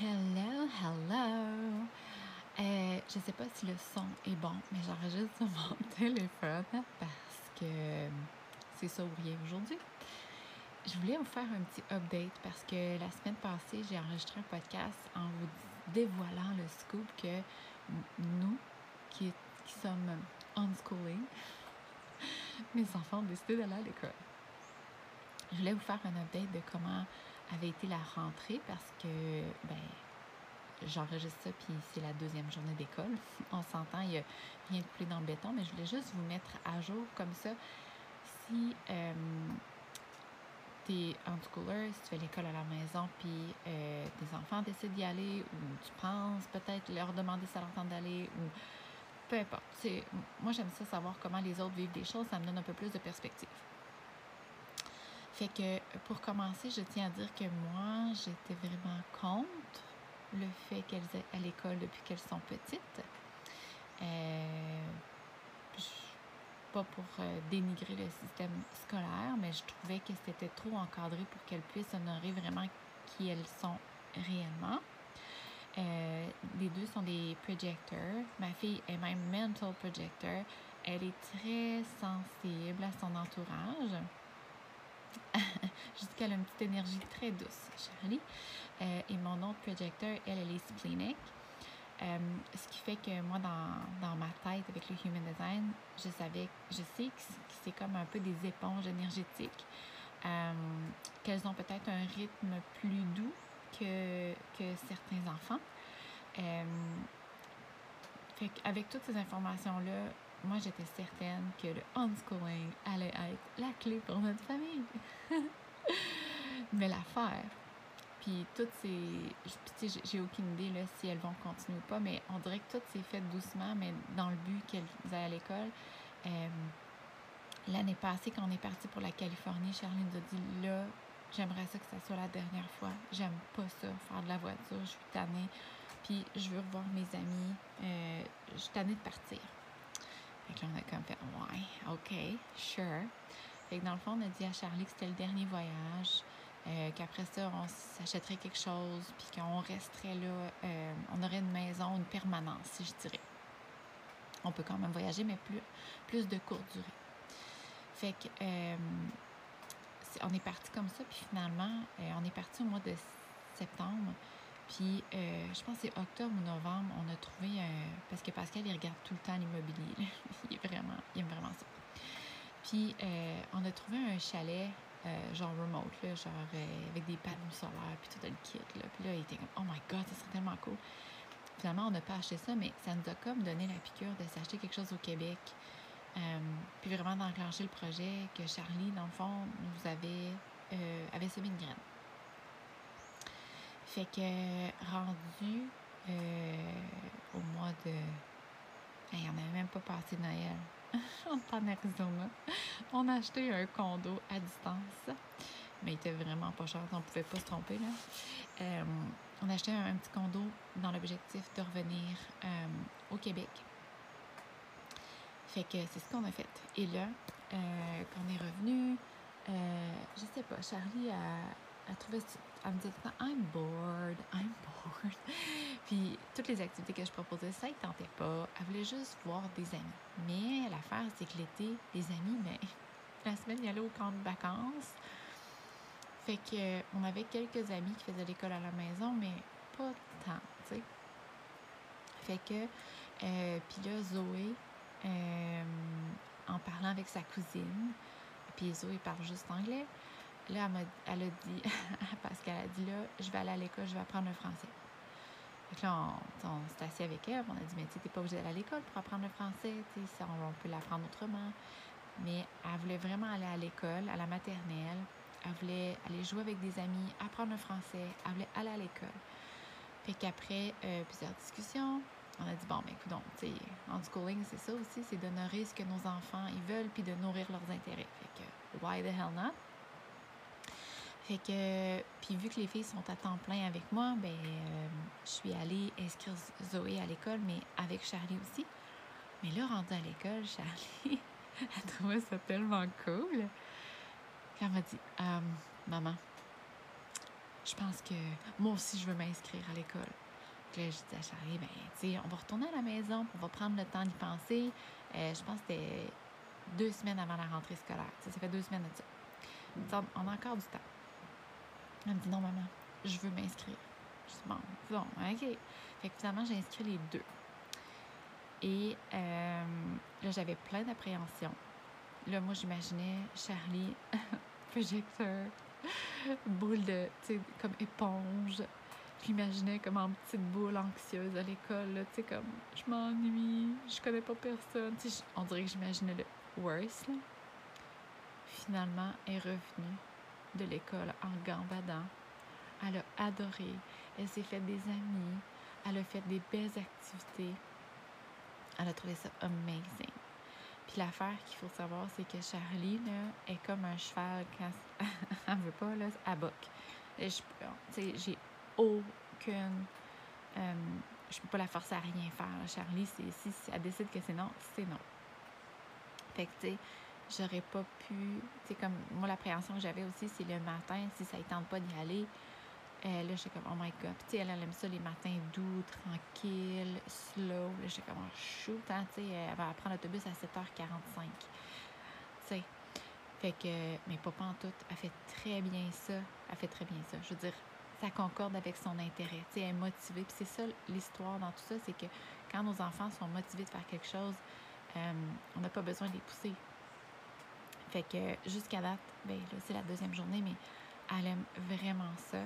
Hello, hello. Euh, je ne sais pas si le son est bon, mais j'enregistre sur mon téléphone parce que euh, c'est ça ou rien aujourd'hui. Je voulais vous faire un petit update parce que la semaine passée, j'ai enregistré un podcast en vous dévoilant le scoop que nous, qui, qui sommes unschooling, mes enfants ont décidé d'aller à l'école. Je voulais vous faire un update de comment avait été la rentrée parce que, ben, j'enregistre ça, puis c'est la deuxième journée d'école. On s'entend, il n'y a rien de coulé dans le béton, mais je voulais juste vous mettre à jour comme ça. Si euh, tu es schooler, si tu fais l'école à la maison, puis euh, tes enfants décident d'y aller, ou tu penses peut-être leur demander si ça leur tente d'aller, ou peu importe. Moi, j'aime ça savoir comment les autres vivent les choses, ça me donne un peu plus de perspective. Fait que pour commencer, je tiens à dire que moi, j'étais vraiment contre le fait qu'elles aient à l'école depuis qu'elles sont petites. Euh, pas pour euh, dénigrer le système scolaire, mais je trouvais que c'était trop encadré pour qu'elles puissent honorer vraiment qui elles sont réellement. Euh, les deux sont des projecteurs. Ma fille est même mental projector. Elle est très sensible à son entourage. Jusqu'à une petite énergie très douce, Charlie. Euh, et mon autre projecteur, elle, elle est splenic. Euh, ce qui fait que moi, dans, ma tête, avec le Human Design, je savais, je sais que c'est comme un peu des éponges énergétiques, euh, qu'elles ont peut-être un rythme plus doux que, que certains enfants. fait avec toutes ces informations-là, moi, j'étais certaine que le unschooling allait être la clé pour notre famille. Mais l'affaire, puis toutes ces. J'ai aucune idée là, si elles vont continuer ou pas, mais on dirait que tout s'est fait doucement, mais dans le but qu'elles aillent à l'école. Euh, l'année passée, quand on est parti pour la Californie, Charlie nous a dit là, j'aimerais ça que ça soit la dernière fois. J'aime pas ça, faire de la voiture, je suis tannée. Puis je veux revoir mes amis. Euh, je suis tannée de partir. Fait on a comme fait, ouais, OK, sure. Fait que dans le fond, on a dit à Charlie que c'était le dernier voyage, euh, qu'après ça, on s'achèterait quelque chose, puis qu'on resterait là, euh, on aurait une maison, une permanence, si je dirais. On peut quand même voyager, mais plus, plus de courte durée. Fait que, euh, on est parti comme ça, puis finalement, on est parti au mois de septembre. Puis, je pense que c'est octobre ou novembre, on a trouvé un. Parce que Pascal, il regarde tout le temps l'immobilier. il aime vraiment ça. Puis, on a trouvé un chalet euh, genre remote, là, genre euh, avec des panneaux solaires, puis tout le kit. Là. Puis là, il était comme, oh my god, ça serait tellement cool. Finalement, on n'a pas acheté ça, mais ça nous a comme donné la piqûre de s'acheter quelque chose au Québec. Euh, puis vraiment d'enclencher le projet que Charlie, dans le fond, nous avait, avait semé une graine. Fait que rendu au mois de. Hey, on n'avait même pas passé Noël. on en Arizona. On a acheté un condo à distance, mais il était vraiment pas cher, on pouvait pas se tromper. Là. Euh, on a acheté un, petit condo dans l'objectif de revenir euh, au Québec. Fait que c'est ce qu'on a fait. Et là, euh, quand on est revenu, je sais pas, Charlie a elle trouvait, elle me disait I'm bored, I'm bored. Puis toutes les activités que je proposais, ça ne tentait pas. Elle voulait juste voir des amis. Mais l'affaire, c'est que l'été, les amis, mais la semaine, il allait au camp de vacances. Fait que on avait quelques amis qui faisaient l'école à la maison, mais pas tant, tu sais. Fait que, euh, puis là, Zoé, euh, en parlant avec sa cousine, puis Zoé parle juste anglais, Là, elle, a dit, parce qu'elle a dit là, je vais aller à l'école, je vais apprendre le français. Donc là, on, s'est assis avec elle, on a dit, mais tu n'es pas obligé d'aller à l'école pour apprendre le français, tu sais, on, peut l'apprendre autrement. Mais elle voulait vraiment aller à l'école, à la maternelle. Elle voulait aller jouer avec des amis, apprendre le français. Elle voulait aller à l'école. Fait qu'après euh, plusieurs discussions, on a dit, bon, ben écoute, tu sais, en schooling, c'est ça aussi, c'est d'honorer ce que nos enfants, ils veulent, puis de nourrir leurs intérêts. Fait que, why the hell not? Fait que, puis vu que les filles sont à temps plein avec moi, ben, euh, je suis allée inscrire Zoé à l'école, mais avec Charlie aussi. Mais là, rendue à l'école, Charlie, elle trouvait ça tellement cool. Elle m'a dit, euh, maman, je pense que moi aussi, je veux m'inscrire à l'école. Puis là, je dis à Charlie, ben, tu sais, on va retourner à la maison, puis on va prendre le temps d'y penser. Euh, je pense que c'était deux semaines avant la rentrée scolaire. Ça fait deux semaines de ça. On a encore du temps. Elle me dit, non, maman, je veux m'inscrire. Je dis, bon, bon, OK. Fait que finalement, j'ai inscrit les deux. Et euh, là, j'avais plein d'appréhension. Là, moi, j'imaginais Charlie, projecteur, boule de, tu sais, comme éponge. J'imaginais comme en petite boule anxieuse à l'école, tu sais, comme je m'ennuie, je connais pas personne. Tu sais, on dirait que j'imaginais le worst, là. Finalement, elle est revenue de l'école en gambadant. Elle a adoré. Elle s'est fait des amis. Elle a fait des belles activités. Elle a trouvé ça amazing. Puis l'affaire qu'il faut savoir, c'est que Charlie, là, est comme un cheval quand elle veut pas, là, elle boque. J'ai aucune... euh, je peux pas la forcer à rien faire. là. Charlie, si elle décide que c'est non, c'est non. Fait que, tu sais, j'aurais pas pu... Tu comme, moi, l'appréhension que j'avais aussi, c'est le matin, si ça ne tente pas d'y aller, euh, là, j'étais comme, oh my god. Puis, elle, elle aime ça les matins doux, tranquilles, slow. Là, j'étais comme, oh, shoot, hein, tu sais, elle va prendre l'autobus à 7h45. Tu sais. Fait que, mais pas en tout. Elle fait très bien ça. Elle fait très bien ça. Je veux dire, ça concorde avec son intérêt. Tu sais, elle est motivée. Puis c'est ça l'histoire dans tout ça, c'est que quand nos enfants sont motivés de faire quelque chose, euh, on n'a pas besoin de les pousser. Fait que jusqu'à date, ben là, c'est la deuxième journée, mais elle aime vraiment ça.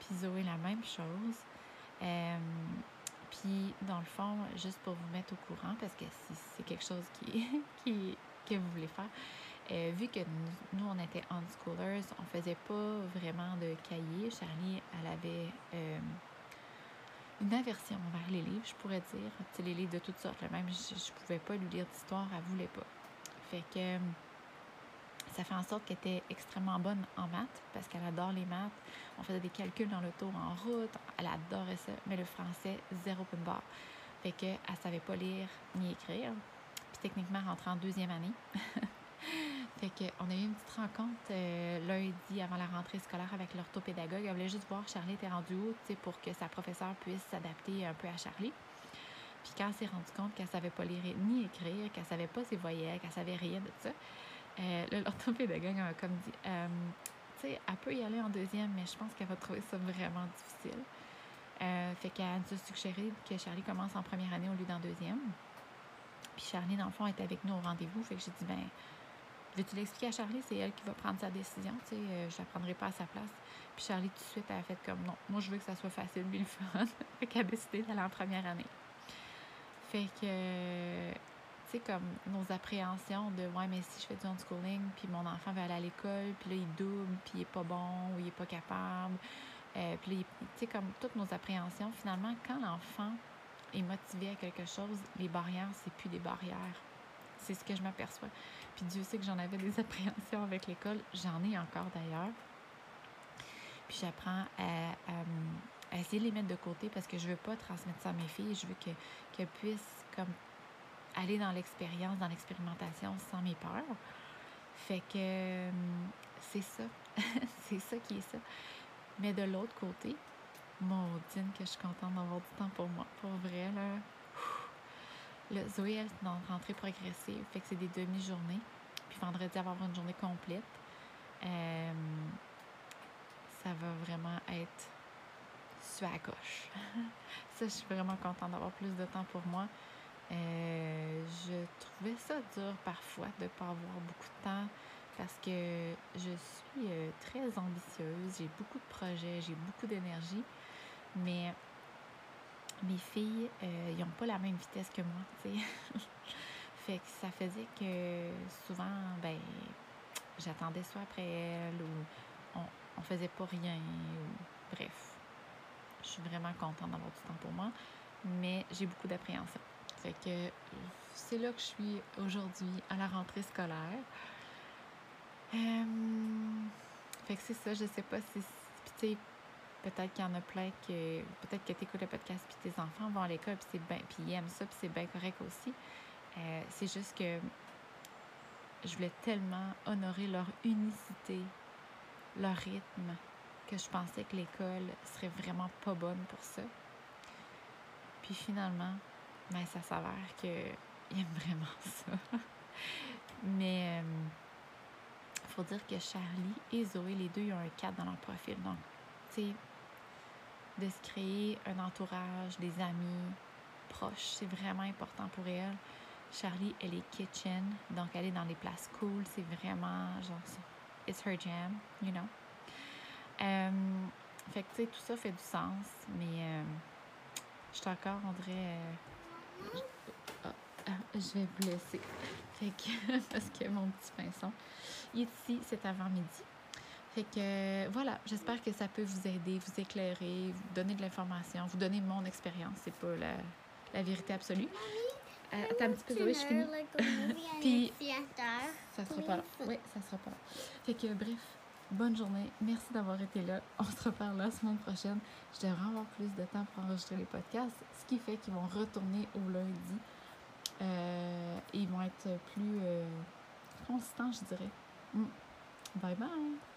Puis Zoé, la même chose. Puis, dans le fond, juste pour vous mettre au courant, parce que si c'est quelque chose qui, qui, que vous voulez faire, euh, vu que nous, on était unschoolers, on faisait pas vraiment de cahiers. Charlie, elle avait une aversion envers les livres, je pourrais dire. Les livres de toutes sortes. là. Même, je, je pouvais pas lui lire d'histoire, elle voulait pas. Fait que ça fait en sorte qu'elle était extrêmement bonne en maths, parce qu'elle adore les maths. On faisait des calculs dans l'auto, en route. Elle adorait ça. Mais le français, zéro point de barre. Fait qu'elle savait pas lire ni écrire. Puis techniquement, rentrait en deuxième année. Fait qu'on a eu une petite rencontre euh, lundi avant la rentrée scolaire avec l'orthopédagogue. Elle voulait juste voir Charlie était rendu où, pour que sa professeure puisse s'adapter un peu à Charlie. Puis quand elle s'est rendue compte qu'elle savait pas lire ni écrire, qu'elle savait pas ses voyelles, qu'elle savait rien de ça, euh, là, l'orthopédagogue m'a comme dit, euh, tu sais, elle peut y aller en deuxième, mais je pense qu'elle va trouver ça vraiment difficile. Euh, fait qu'elle nous a suggéré que Charlie commence en première année au lieu d'en deuxième. Puis Charlie, dans le fond, était avec nous au rendez-vous. Fait que j'ai dit, ben, veux-tu l'expliquer à Charlie? C'est elle qui va prendre sa décision. Tu sais, euh, je la prendrai pas à sa place. Puis Charlie, tout de suite, elle a fait comme, non, moi, je veux que ça soit facile, puis le fun. fait qu'elle a décidé d'aller en première année. Fait que, euh, comme nos appréhensions de, ouais, mais si je fais du homeschooling, puis mon enfant va aller à l'école, puis là, il double, puis il est pas bon, ou il est pas capable. Euh, puis tu sais, comme toutes nos appréhensions, finalement, quand l'enfant est motivé à quelque chose, les barrières, c'est plus des barrières. C'est ce que je m'aperçois. Puis Dieu sait que j'en avais des appréhensions avec l'école. J'en ai encore d'ailleurs. Puis j'apprends à, à- essayer de les mettre de côté parce que je veux pas transmettre ça à mes filles. Je veux que- qu'elles puissent comme aller dans l'expérience, dans l'expérimentation sans mes peurs. Fait que euh, c'est ça. c'est ça qui est ça. Mais de l'autre côté, maudine que je suis contente d'avoir du temps pour moi. Pour vrai, là. Le Zoé, elle, c'est dans rentrée progressive. Fait que c'est des demi-journées. Puis vendredi, avoir une journée complète. Euh, ça va vraiment être sur la coche. ça, je suis vraiment contente d'avoir plus de temps pour moi. Euh, je trouvais ça dur parfois de ne pas avoir beaucoup de temps parce que je suis euh, très ambitieuse, j'ai beaucoup de projets, j'ai beaucoup d'énergie, mais mes filles, euh, n'ont pas la même vitesse que moi, fait que ça faisait que souvent, ben, j'attendais soit après elle ou on, on faisait pas rien, bref. Je suis vraiment contente d'avoir du temps pour moi, mais j'ai beaucoup d'appréhension. Fait que c'est là que je suis aujourd'hui à la rentrée scolaire. Euh, fait que c'est ça, je sais pas si. Puis peut-être qu'il y en a plein que. Peut-être que tu écoutes le podcast puis tes enfants vont à l'école. Puis ils aiment ça puis c'est bien correct aussi. Euh, c'est juste que je voulais tellement honorer leur unicité, leur rythme, que je pensais que l'école serait vraiment pas bonne pour ça. Puis finalement, ben, ça s'avère qu'il aime vraiment ça. Mais il faut dire que Charlie et Zoé, les deux, ils ont un 4 dans leur profil. Donc, tu sais, de se créer un entourage, des amis proches, c'est vraiment important pour elle. Charlie, elle est kitchen, donc elle est dans les places cool. C'est vraiment, genre, it's her jam, you know? Euh, fait que, tu sais, tout ça fait du sens, mais euh, je suis encore, on dirait. Euh, ah, ah, je vais blesser. Fait que, parce que mon petit pinceau, il est ici, c'est avant midi. Fait que voilà, j'espère que ça peut vous aider, vous éclairer, vous donner de l'information, vous donner mon expérience. C'est pas la, la, vérité absolue. Euh, attends un petit peu, Zoé, je finis. Puis, ça sera pas là. Oui, ça sera pas là. Fait que, bref, bonne journée. Merci d'avoir été là. On se reparle la semaine prochaine. Je devrais avoir plus de temps pour enregistrer les podcasts, ce qui fait qu'ils vont retourner au lundi. Euh, et ils vont être plus euh, constants, je dirais. Mm. Bye bye!